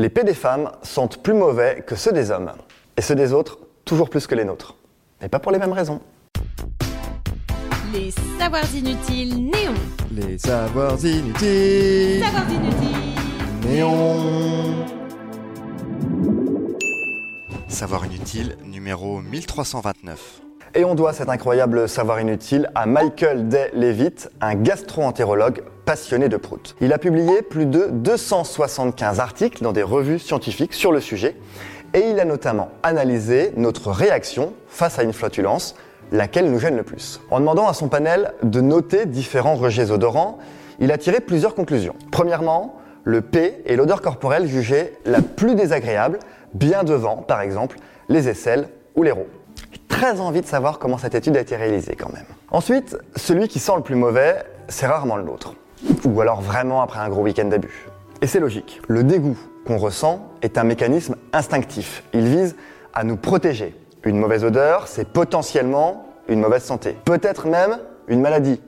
Les P des femmes sentent plus mauvais que ceux des hommes. Et ceux des autres, toujours plus que les nôtres. Mais pas pour les mêmes raisons. Les savoirs inutiles néons. Les savoirs inutiles. Savoirs inutiles. Néon. Savoir inutile numéro 1329. Et on doit cet incroyable savoir inutile à Michael Day Levitt, un gastro-entérologue passionné de prout. Il a publié plus de 275 articles dans des revues scientifiques sur le sujet et il a notamment analysé notre réaction face à une flatulence, laquelle nous gêne le plus. En demandant à son panel de noter différents rejets odorants, il a tiré plusieurs conclusions. Premièrement, le P est l'odeur corporelle jugée la plus désagréable, bien devant, par exemple, les aisselles ou les. J'ai très envie de savoir comment cette étude a été réalisée quand même. Ensuite, celui qui sent le plus mauvais, c'est rarement le nôtre. Ou alors vraiment après un gros week-end d'abus. Et c'est logique. Le dégoût qu'on ressent est un mécanisme instinctif. Il vise à nous protéger. Une mauvaise odeur, c'est potentiellement une mauvaise santé. Peut-être même une maladie,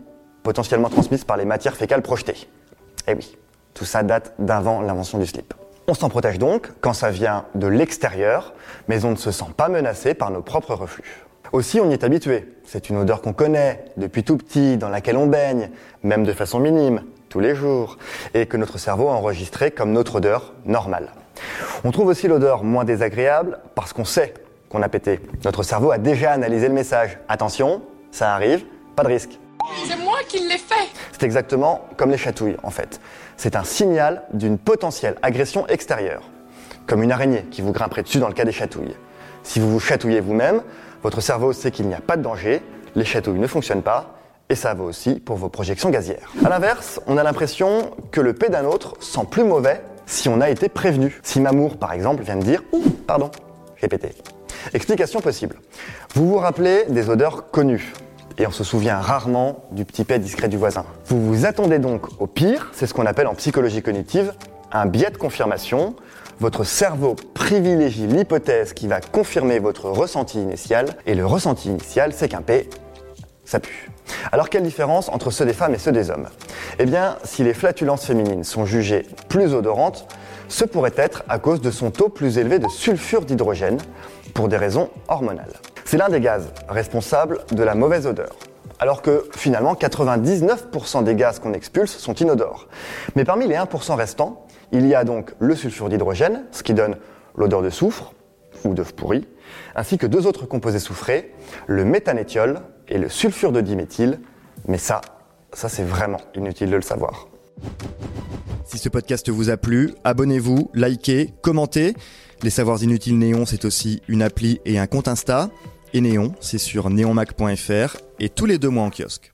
potentiellement transmise par les matières fécales projetées. Eh oui, tout ça date d'avant l'invention du slip. On s'en protège donc quand ça vient de l'extérieur, mais on ne se sent pas menacé par nos propres reflux. Aussi, on y est habitué. C'est une odeur qu'on connaît depuis tout petit, dans laquelle on baigne, même de façon minime, tous les jours, et que notre cerveau a enregistré comme notre odeur normale. On trouve aussi l'odeur moins désagréable parce qu'on sait qu'on a pété. Notre cerveau a déjà analysé le message. Attention, ça arrive, pas de risque. C'est moi qui l'ai fait C'est exactement comme les chatouilles en fait. C'est un signal d'une potentielle agression extérieure, comme une araignée qui vous grimperait dessus dans le cas des chatouilles. Si vous vous chatouillez vous-même, votre cerveau sait qu'il n'y a pas de danger, les chatouilles ne fonctionnent pas, et ça vaut aussi pour vos projections gazières. A l'inverse, on a l'impression que le P d'un autre sent plus mauvais si on a été prévenu. Si Mamour, par exemple, vient de dire Ouh, pardon, j'ai. Explication possible. Vous vous rappelez des odeurs connues et on se souvient rarement du petit P discret du voisin. Vous vous attendez donc au pire, c'est ce qu'on appelle en psychologie cognitive un biais de confirmation. Votre cerveau privilégie l'hypothèse qui va confirmer votre ressenti initial et le ressenti initial, c'est qu'un P, ça pue. Alors quelle différence entre ceux des femmes et ceux des hommes? Eh bien, si les flatulences féminines sont jugées plus odorantes, ce pourrait être à cause de son taux plus élevé de sulfure d'hydrogène, pour des raisons hormonales. C'est l'un des gaz responsables de la mauvaise odeur. Alors que finalement, 99% des gaz qu'on expulse sont inodores. Mais parmi les 1% restants, il y a donc le sulfure d'hydrogène, ce qui donne l'odeur de soufre ou d'œuf pourri, ainsi que deux autres composés soufrés, le méthanétiol et le sulfure de diméthyle. Mais ça, ça c'est vraiment inutile de le savoir. Si ce podcast vous a plu, abonnez-vous, likez, commentez. Les Savoirs Inutiles Néon, c'est aussi une appli et un compte Insta. Et Néon, c'est sur neonmac.fr et tous les deux mois en kiosque.